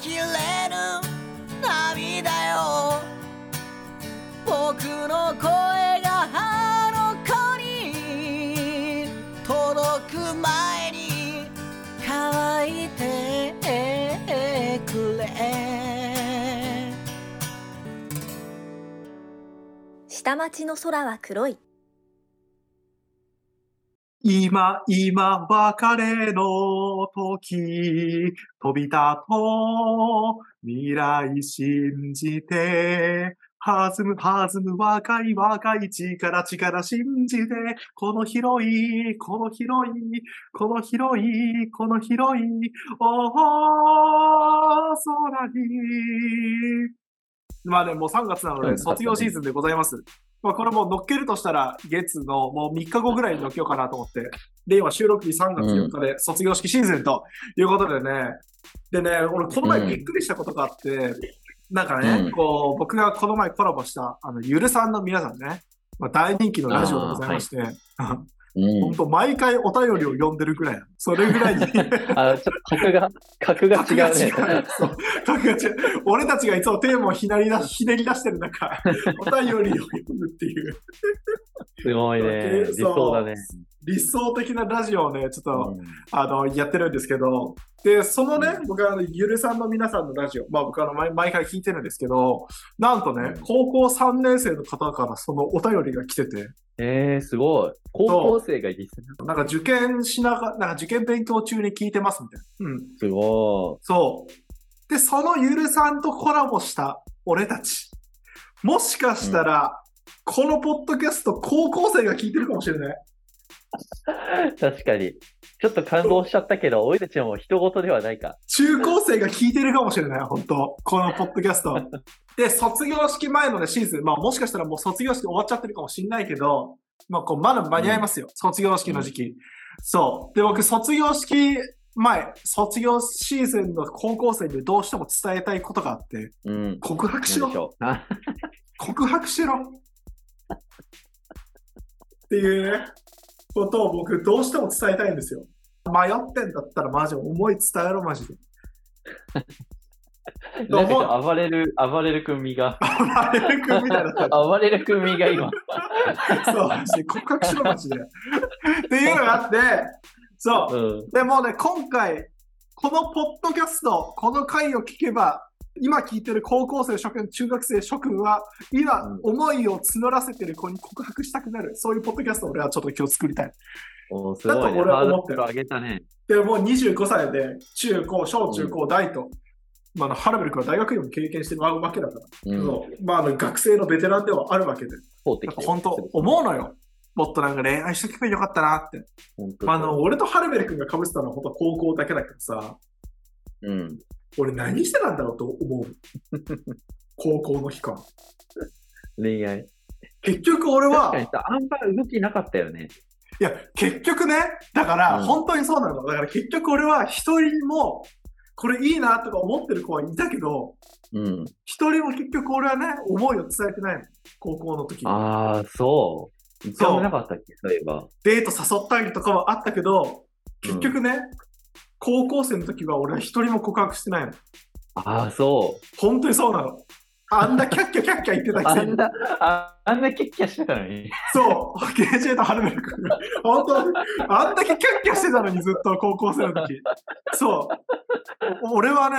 きれぬ涙よ僕の声があの子に届く前に乾いてくれ下町の空は黒い。今、今、別れの時、飛び立とう、未来信じて、弾む、弾む、若い、若い力、力信じて、この広い、この広い、この広い、この広い、おー、空に。まあね、もう3月なので、うん卒業シーズンでございます。まあ、これもう乗っけるとしたら、月のもう3日後ぐらいに乗っけようかなと思って。で、今収録日3月4日で卒業式シーズンということでね。でね、俺この前びっくりしたことがあって、なんかね、うんこう、僕がこの前コラボした、あの、ゆるさんの皆さんね、まあ、大人気のラジオでございまして、うん 本。当毎回お便りを読んでるぐらいなの。それぐらいに。あ、ちょっと格が、格が違うね。格が違う。俺たちがいつもテーマをひねり出ひねり出してる中、お便りを読むっていう。すごいね。理想だね。理想的なラジオをね、ちょっと、うんあの、やってるんですけど、で、そのね、僕はゆるさんの皆さんのラジオ、まあ僕は毎毎回聞いてるんですけど、なんとねうん、高校3年生の方からそのお便りが来てて、えー、すごい。高校生がいいですね。なんか受験しながら、なんか受験勉強中に聞いてますみたいな。うん。すごそう。で、そのゆるさんとコラボした俺たち。もしかしたら、このポッドキャスト高校生が聞いてるかもしれない。い。確かに。ちょっと感動しちゃったけど、俺たちはもう人事ではないか。中高生が聞いてるかもしれない、本当このポッドキャスト。で、卒業式前のね、シーズン、まあもしかしたらもう卒業式終わっちゃってるかもしれないけど、まあこう、まだ間に合いますよ。卒業式の時期。そう。で、僕、卒業式前、卒業シーズンの高校生にどうしても伝えたいことがあって、うん。告白しろ 告白しろっていうね、ことを僕どうしても伝えたいんですよ。迷ってんだったらマジ思い伝えろ、マジで。なんか暴れる、暴れる君身が。あれくんみたいだった。暴れる君身が今。そう、告白しろ、マジで。っていうのがあって、そうう。ん。でもね、今回、このポッドキャスト、この回を聞けば、今聞いてる高校生諸君、中学生諸君は、今うん、思いを募らせてる子に告白したくなる。そういうポッドキャストを俺はちょっと今日作りたい。おーすごいね。だと俺は思ってるげたね。で、もう25歳で、中高、小中高、大と、まああの、ハラベル君は大学院も経験してるわけだから、うん。まあ、あの学生のベテランではあるわけで、本当、思うのよ。もっとなんか恋愛しとけばよかったなって。あ、あの、俺とハルベル君が被ってたのは本当高校だけだけどさ、うん。俺何してたんだろうと思う。高校の期間。恋愛。結局俺は確か、にさ、あんま動きなかったよね。いや、結局ね、だから、うん本当にそうなの。だから結局俺は一人も、これいいなとか思ってる子はいたけど、うん。一人も結局俺はね、思いを伝えてないの。高校の時に。ああ、そう。一回もなかったっけ、そういえば。デート誘ったりとかはあったけど、結局ね、高校生の時は俺は一人も告白してないの。ああ、そう。本当にそうなの。あんなキャッキャキャッキャ言ってたくせにあん。な、ああんなキャッキャしてたのに。そう、KJ とハルベル君が。本当あんだけキャッキャしてたのにずっと高校生の時。そう。俺はね、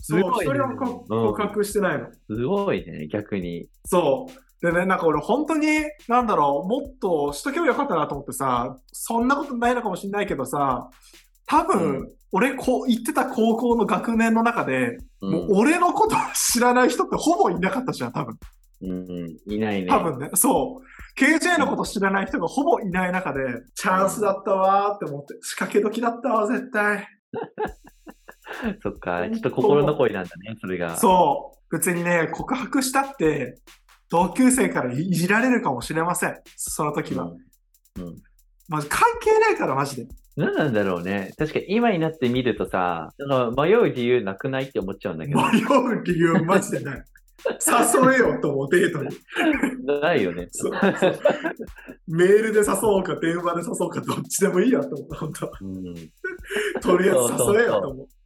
そう、すごいね一人も告白してないの。すごいね、逆に。そう。でね、なんか俺本当に、なんだろう、もっとしとけばよかったなと思ってさ、そんなことないのかもしれないけどさ、多分、う俺こう、行ってた高校の学年の中で、うんもう俺のことを知らない人ってほぼいなかったじゃん、多分。うんうん、いないね。多分ね、そう。KJ のこと知らない人がほぼいない中で、チャンスだったわーって思って、仕掛け時だったわ、絶対。そっか、ちょっと心残りなんだね、それが。そう。別にね、告白したって、同級生からいじられるかもしれません。その時は。うん。うん。まず関係ないから、マジで。何なんだろうね。確かに今になってみるとさ、迷う理由なくないって思っちゃうんだけど。迷う理由マジでない。誘えよと思う、デートに。ないよね。そうそうメールで誘おうか、電話で誘おうか、どっちでもいいやと思う、本当。うん。とりあえず誘えよと思う。そう。そう、細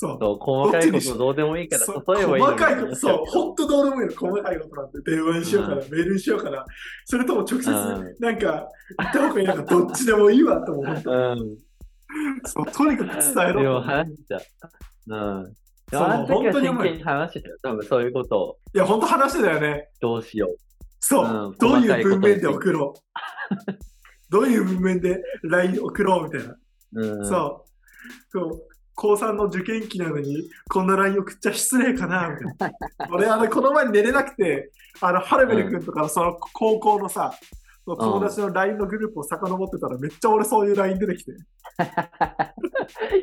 かいこどっちにしとどうでもいいからそう例えばいいの細かいこと、そう、ほ 本当どうでもいいの。細かいことなんて、電話にしようかな、うメールにしようかな。それとも直接、うんなんか、言った方がいいのか、どっちでもいいわと思う。うん。そう、とにかく伝えでも。話した。うん。でそう本当に真剣に話してたよ。多分そういうことをいや、本当話してたよね。どうしよそう、うんどういう文面で送ろう。どういう文面で LINE 送ろうみたいな。う。うん。そう。そう。高3の受験期なのに、こんな LINE 送っちゃ失礼かなみたいな。俺、あの、この前寝れなくて、あの、ハルベル君とかのその高校のさ、その友達の LINE のグループを遡ってたら、めっちゃ俺そういう LINE 出てきて。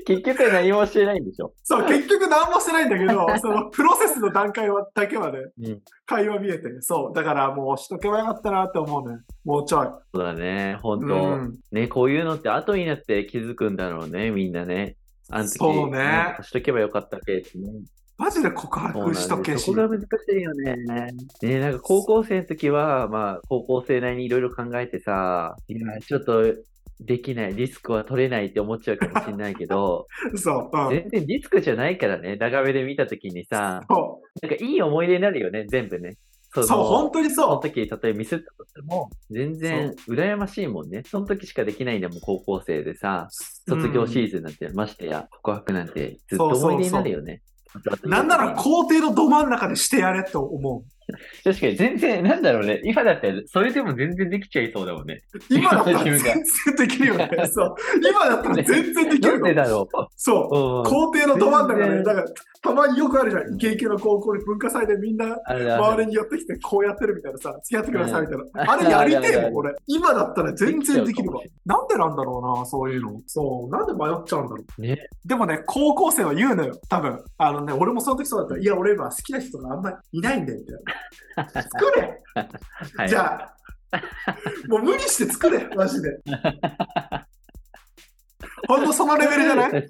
結局何もしてないんでしょ。そう、結局何もしてないんだけど、そのプロセスの段階はだけはね、うん。会話見えて、そう。だからもうしとけばよかったなって思うね。もうちょい。そうだね。本当、うんね、こういうのって後になって気づくんだろうね、みんなね。あの時、そうねしとけばよかったけどね。マジで告白しとけしそこ。が難しいよね。ね、なんか高校生の時は、まあ、高校生なりにいろいろ考えてさ、いや、ちょっとできない、リスクは取れないって思っちゃうかもしれないけど、そう。うん。全然リスクじゃないからね、長めで見た時にさ、そなんかいい思い出になるよね、全部ね。そう、のそう、本当にそのそ時、例えばミスったとしても、全然羨ましいもんね。その時しかできないんだもん、高校生でさ、う。卒業シーーズンなんて、ましてや、告白なんて、ずっと思い出になるよね。ズン。なんなら校庭のど真ん中でしてやれって思 確かに全然、なんだろうね。今だって、それでも全然できちゃいそうだもんね。う。今だったら自全然できるよね。そう。今だったら全然できるの。でだろそう。う。うん。校庭のど真ん中で、全然だから、たまによくあるじゃん。イケイケの高校で文化祭でみんな周りに寄ってきてこうやってるみたいなさ、付き合ってくださいみたいな。うんあれやりてえもん、俺。今だったら全然できるわ。なんでなんだろうな、そういうの。そう。なんで迷っちゃうんだろう。ね。でもね、高校生は言うのよ、多分。あのね、俺もその時そうだった。いや、俺今好きな人があんまりいないんだよ、みたいな。作れ はい。じゃあ、もう無理して作れ、マジで。ほんとそのレベルじゃない？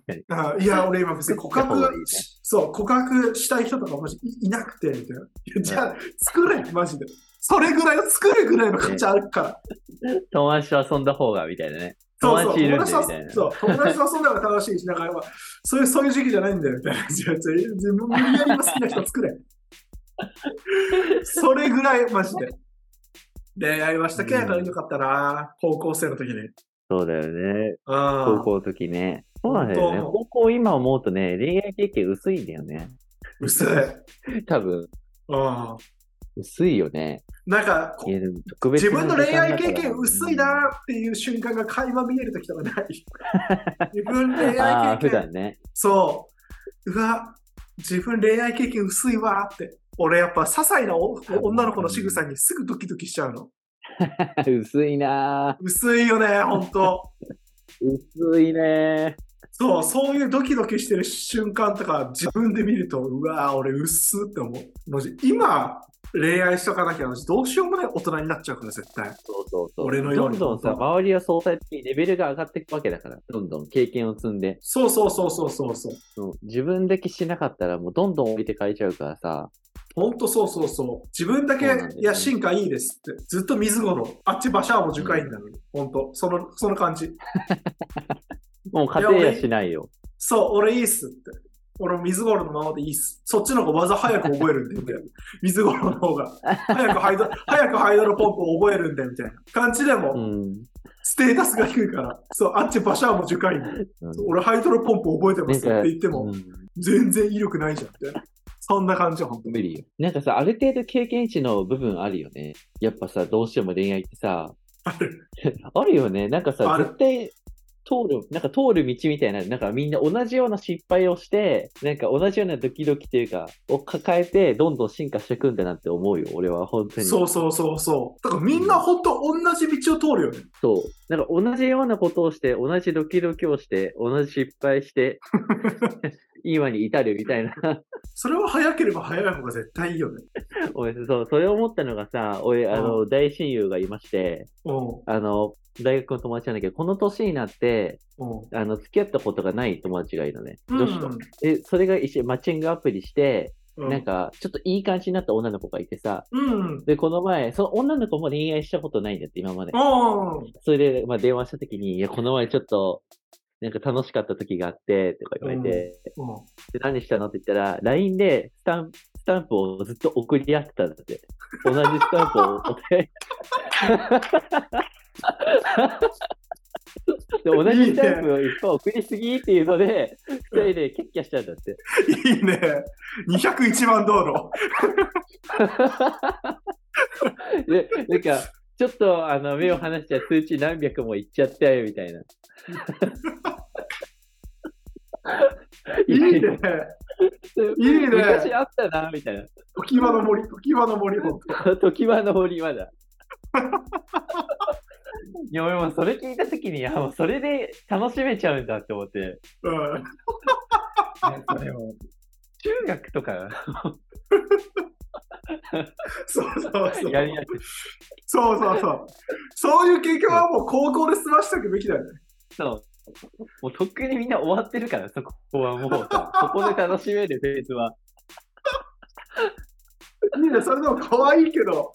いや、俺今別に告白ねし、そう、告白したい人とかもしいいなくて、みたいな。じゃあ、作れ、マジで。それぐらいの作るぐらいの価値あるから。友達と遊んだ方が、みたいなね。そうそう、友達。とそう、友達と遊んだら楽しいし、だから、そういう、そういう時期じゃないんだよ、みたいな。自分無理やり今好きな人作れ。それぐらい、マジで。恋愛はしたけやからよかったな、高校生の時に。そうだよね。うん。高校の時ね。そうなんだよね。高校今思うとね、恋愛経験薄いんだよね。薄い。多分、うん。薄いよね。なんか、自分の恋愛経験薄いなっていう瞬間が垣間見える時とかない？自分恋ああ、愛経験。普段ね。そう。うわ、自分恋愛経験薄いわって。俺やっぱ些細なお女の子の仕草にすぐドキドキしちゃうの。薄いな薄いよね、ほんと。ぁ 薄いねそう、そういうドキドキしてる瞬間とか自分で見ると、うわ俺薄って思う。マジ今、恋愛しとかなきゃ、どうしようもない大人になっちゃうから、絶対。そうそうそう。俺のようにどんどんさ、周りは相対的にレベルが上がっていくわけだから、どんどん経験を積んで。そうそうそうそうそうそう。そう自分だけしなかったら、もうどんどん置いてかれちゃうからさ。ほんとそうそうそう。自分だけ、ねいや、進化いいですって。ずっと水五郎。あっちバシャーも樹海員なのに。ほんと。その、その感じ。もう家庭やしないよ。そう、俺いいっすって。俺も水五郎のままでいいっす。そっちの方が技早く覚えるんで、みたいな。水五郎の方が。早くハイド、早くハイドロポンプを覚えるんで、みたいな感じでも、うん。ステータスが低いから。そう、あっちバシャーも樹海員。うん俺ハイドロポンプ覚えてますって言っても、うん全然威力ないじゃん、みたいな。そんな感じ、ほんと無理よ。なんかさ、ある程度経験値の部分あるよね。やっぱさ、どうしても恋愛ってさ、ある。あるよね。なんかあさ、る絶対通る、なんか通る道みたいな、なんかみんな同じような失敗をして、なんか同じようなドキドキというか、を抱えて、どんどん進化していくんだなって思うよ。俺は本当に。そうそうそうそう。だからみんなほんと同じ道を通るよね。そう。なんか同じようなことをして、同じドキドキをして、同じ失敗して、今に至るみたいな。それは早ければ早い方が絶対いいよね。俺、そう、それを思ったのがさ、俺、あの、大親友がいまして、うん。あの、大学の友達なんだけど、この年になって、うん。あの、付き合ったことがない友達がいるのね。女子と。うんで、それが一緒にマッチングアプリして、うんなんか、ちょっといい感じになった女の子がいてさ、うん。で、この前、その女の子も恋愛したことないんだって、今まで。うん。それで、まあ、電話した時に、いや、この前ちょっと、なんか楽しかった時があって、とか言われて、うんで何したのって言ったら、LINE でスタンスタンプをずっと送り合ってたんだって。同じスタンプをお互いで同じスタンプをいっぱい送りすぎっていうので、二人でキャッキャしちゃうんだって。いいね。201番道路。で、なんか、ちょっとあの目を離しちゃ数値何百もいっちゃったよみたいな。いいね。いいね昔あったな、みたいな。時場の森、時場の森、ほんと。時はの森まだ。いや、俺もそれ聞いたときに、いや、もうそれで楽しめちゃうんだって思って。うん。それも中学とかそうそうそう。やりや。そうそうそう。そういう経験はもう高校で済ましておくべきだよね。そう。もうとっくにみんな終わってるから、そこはもうさ、そこで楽しめるフェーズは。いいね、それでも可愛いけど。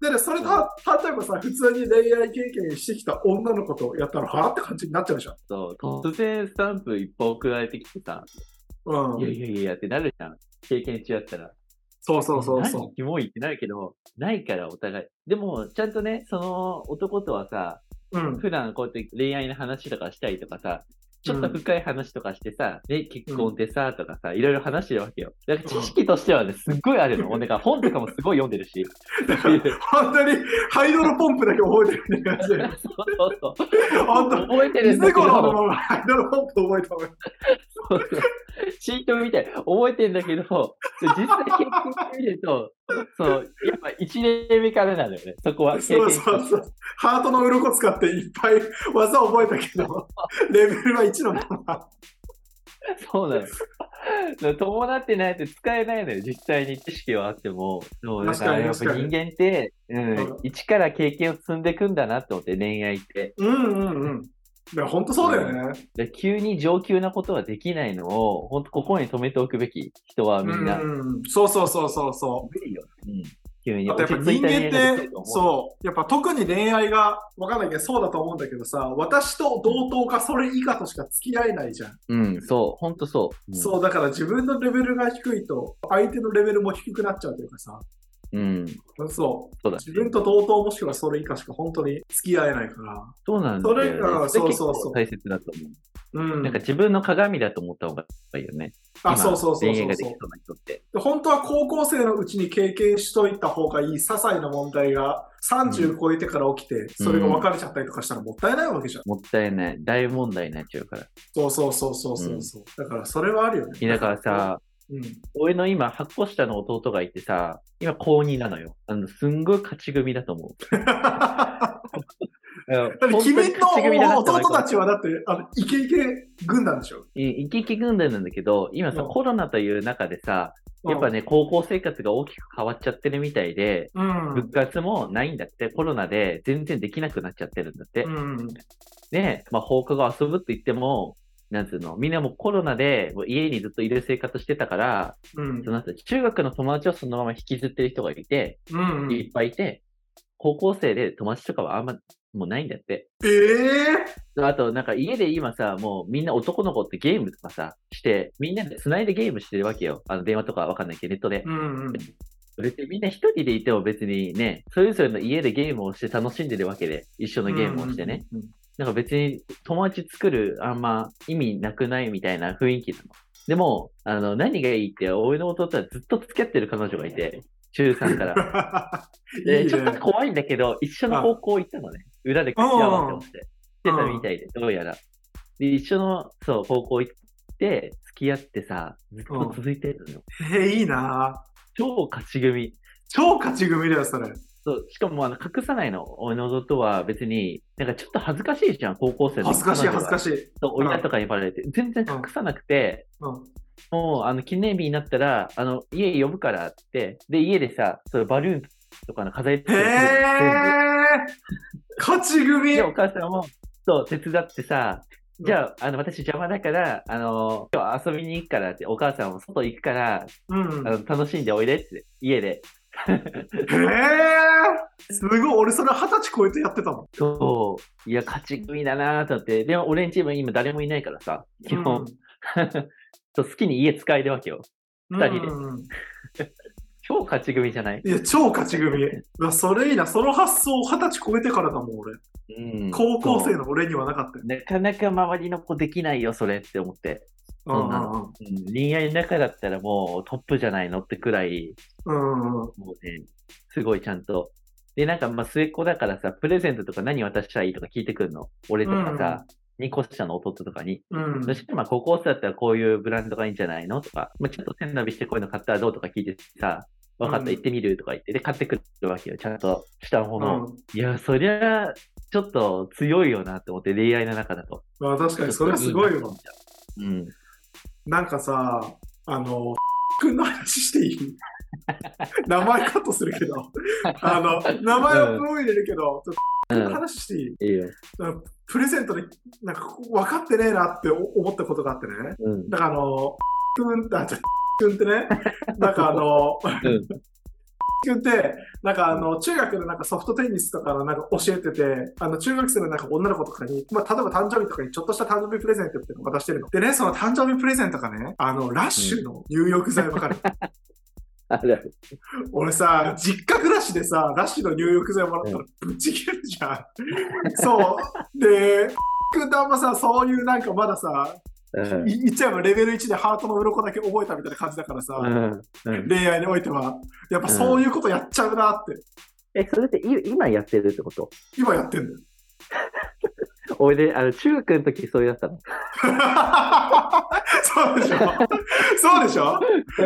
でね、それた、例えばさ、普通に恋愛経験してきた女の子とやったら、はぁって感じになっちゃうじゃん。そう、突然スタンプいっぱい送られてきてさ、うんいやいやいやってなるじゃん。経験中やったら。そうそうそうそ何キモいってなるけど、ないからお互い。でも、ちゃんとね、その男とはさ、う。うん。普段こうやって恋愛の話とかしたりとかさ、ちょっと深い話とかしてさ、ね、結婚ってさ、とかさ、いろいろ話してるわけよ。だから知識としてはね、すっごいあるの。俺が本とかもすごい読んでるし。本当に、ハイドロポンプだけ覚えてるみたいな感じで。そうそうそう。本当、覚えてるんだけ水頃のど、ままハイドロポンプ覚えた方がいい。そうそうチートみたい。覚えてんだけど、実際経験してみると、そう、やっぱ1年目からなのよね。そこは経そう験そうそう。ハートの鱗使っていっぱい技覚えたけど、レベルは1のまま。そうなの。伴ってないと使えないのよ。実際に知識はあっても。そうだ確からやっぱ人間って、うんうん、一から経験を積んでいくんだなって思って、恋愛って。うんうんうん。いや、本当そうだよね。で急に上級なことはできないのを、本当ここに止めておくべき人はみんな。うんうん、そうそうそうそうそ無理よ。うん。急にやっぱ人間って、そう、やっぱ特に恋愛がわかんないけど、そうだと思うんだけどさ、私と同等かそれ以下としか付き合えないじゃん。う。うん、そう、本当そう。うんそう、だから自分のレベルが低いと、相手のレベルも低くなっちゃうというかさ、うん。そう。そうだ。自分と同等もしくはそれ以下しか本当に付き合えないから。そうなんだよ、ね。それがそうそうそう構大切だと思う。うん。なんか自分の鏡だと思った方がいいよね。あ、今そうそうそう恋そうそう。本当は高校生のうちに経験しといた方がいい些細な問題が30超えてから起きて、それが別れちゃったりとかしたらもったいないわけじゃん。もったいない。大問題になっちゃうから。そうそうそうそうそうそう、だからそれはあるよね。だからさ、うん。俺の今、8個下の弟がいてさ、今高2なのよ。あの、すんごい勝ち組だと思う。君の弟たちはだって、あの、イケイケ軍団でしょ？イケイケ軍団なんだけど、今さ、うんコロナという中でさ、やっぱね、高校生活が大きく変わっちゃってるみたいで、うん。部活もないんだって、コロナで全然できなくなっちゃってるんだって。うん。で、まあ、放課後遊ぶって言っても、なんつうの、みんなもうコロナでもう家にずっといる生活してたから、うんその後中学の友達をそのまま引きずってる人がいて、うん。いっぱいいて、高校生で友達とかはあんまもうないんだって。ええあと、なんか家で今さ、もうみんな男の子ってゲームとかさ、して、みんなで繋いでゲームしてるわけよ。あの電話とかわかんないけど、ネットで。うん。別にみんな一人でいても別にね、それぞれの家でゲームをして楽しんでるわけで、一緒のゲームをしてね。うん。なんか別に友達作るあんま意味なくないみたいな雰囲気なの。でも、あの、何がいいって、俺の弟はずっと付き合ってる彼女がいて、中3から。いねちょっと怖いんだけど、一緒の高校行ったのね。裏で口合わせをして。してたみたいで、どうやら。で、一緒の、そう、高校行って、付き合ってさ、ずっと続いてるのよ。えー、いいな超勝ち組。超勝ち組だよ、それ。そう、しかもあの隠さないの。俺の弟は別に、なんかちょっと恥ずかしいじゃん、高校生の。恥ずかしい、恥ずかい。しい。そう親とかにバレて。全然隠さなくて、うん。もう、あの、記念日になったら、あの、家呼ぶからって、で、家でさ、そバルーンとかの飾り付へけする全部え勝ち組で、お母さんも、そう、手伝ってさ、じゃあ、あの、私邪魔だから、あの、今日遊びに行くからって、お母さんも外行くから、うん。あの楽しんでおいでって、家で。へえすごい、俺それ二十歳超えてやってたもん。そう。いや、勝ち組だなと思って。でも、俺んチーム今誰もいないからさ、基本、そう好きに家使えるわけよ。うん、二人でうん超勝ち組じゃない？いや、超勝ち組。それいいな。その発想二十歳超えてからだもん、俺。うん。高校生の俺にはなかったよ。なかなか周りの子できないよ、それって思って。そんうんうん恋愛の中だったらもうトップじゃないのってくらい、うんうん。もうね、すごいちゃんと。で、なんかまあ末っ子だからさ、プレゼントとか何渡したらいいとか聞いてくるの？俺とかさ、2個下の弟とかに。うん。そしてまあ高校生だったらこういうブランドがいいんじゃないのとか、まあ、ちょっと背伸びしてこういうの買ったらどうとか聞いてさ、分かった、うん行ってみるとか言って、で、買ってくるわけよ。ちゃんとしたものを。うんいや、そりゃ、ちょっと強いよなって思って、恋愛の中だと。まあ確かにそれすごいよちょっとなと思。っちゃううん。なんかさ、あの、くんの話していい？名前カットするけど、あの、名前はプロ入れるけど、ちょっと話していい？いいよ。プレゼントで、なんか分かってねえなって思ったことがあってね。うん。だからあの、くん、あ、ちょくんってね、なんかあの、うん。くんって、なんかあの、中学のなんかソフトテニスとかのなんか教えてて、あの、中学生のなんか女の子とかに、まあ、例えば誕生日とかにちょっとした誕生日プレゼントっていうのを渡してるの。でね、その誕生日プレゼントがね、あの、ラッシュの入浴剤わかる？ある俺さ、実家暮らしでさ、ラッシュの入浴剤もらったらぶち切るじゃん。そう。で、くんとあんまさ、そういうなんかまださ、うん。い言っちゃえばレベル1でハートの鱗だけ覚えたみたいな感じだからさ、うん。うん。恋愛においては、やっぱそういうことやっちゃうなって、え、それってい今やってるってこと？今やってんだよ。俺で、あの、中学の時そうやったの。そうでしょそうでしょ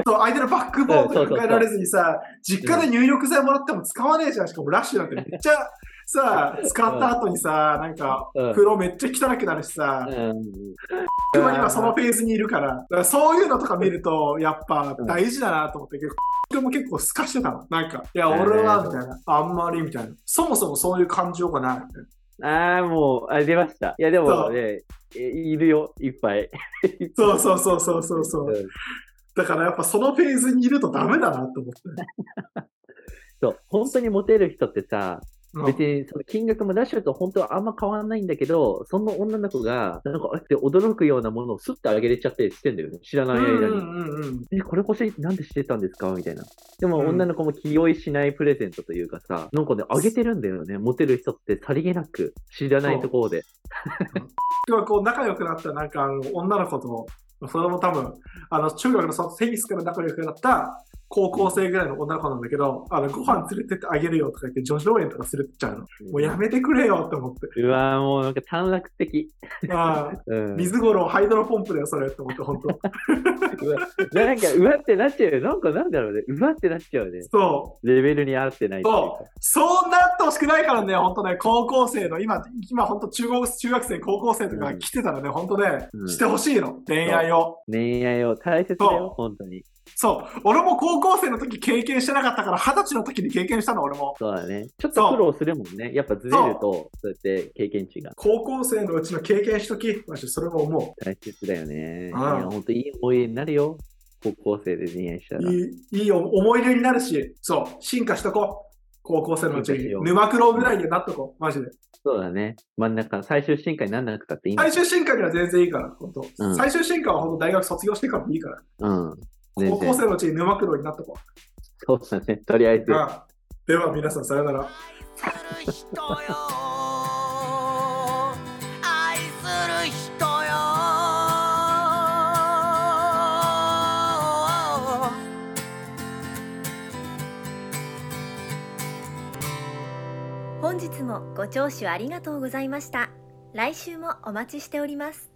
そう相手のバックボーンとか考えられずにさ、実家で入浴剤もらっても使わねえじゃん。しかもラッシュなんてめっちゃさ、使った後にさ、なんかうん風呂めっちゃ汚くなるしさ、うん。僕は今そのフェーズにいるから、だからそういうのとか見ると、やっぱ大事だなと思って、僕も結構すかしてたの。なんか、いや、俺は、みたいな、あんまり、みたいな。そもそもそういう感情がない。ああ、もう、あ、出ました。いや、でもね、えいるよ、いっぱい。そうそうそうそうそうそうう。んだからやっぱそのフェーズにいるとダメだなと思って。そう、本当にモテる人ってさ、うん別にその金額もラッシュと本当はあんま変わらないんだけど、その女の子が、なんか、あって驚くようなものをスッとあげれちゃってしてんだよね。知らない間に。うんうんうんうん。え、これ欲しい、なんでしてたんですか？みたいな。でもうん女の子も気負いしないプレゼントというかさ、なんかね、あげてるんだよね。モテる人ってさりげなく、知らないところで。僕はこう仲良くなったなんか女の子と、それも多分、あの中学のそのテニスから仲良くなった高校生ぐらいの女の子なんだけど、あのご飯連れてってあげるよとか言って、女子農園とか連れてっちゃうの。もうやめてくれよって思って。うわーもうなんか短絡的。ああうん。水五郎ハイドロポンプだよ、それって思って、本当。うわなんか、うわってなっちゃうよ。なんかなんだろうね。うわってなっちゃうね。そレベルに合ってないそう。そうなってほしくないからね、本当ね、高校生の、今、今本当中学中学生、高校生とか来てたらね、本当ね、うんしてほしいの、恋愛を。恋愛を大切だよ、本当に。そう。俺も高校生の時経験してなかったから、二十歳の時に経験したの、俺も。そうだね。ちょっと苦労するもんね。やっぱずれると、そうやって経験値が高校生のうちの経験しとき、マジそれも思大切だよね。うん本当いい思い出になるよ。高校生で恋愛したう。ら。いい、いい思い出になるし、そう、進化しとこう。高校生のうちに沼九郎ぐらいになっとこう、マジで。そうだね。真ん中、最終進化になんなくたっていい最終進化には全然いいから、本当。うん最終進化は本当大学卒業してからもいいから。うん。全高校然。生のうちに沼九郎になっとこそうだね。とりあえずう。。あでは皆さん、さよなら。愛する人よ愛する人よ本日もご聴取ありがとうございました来週もお待ちしております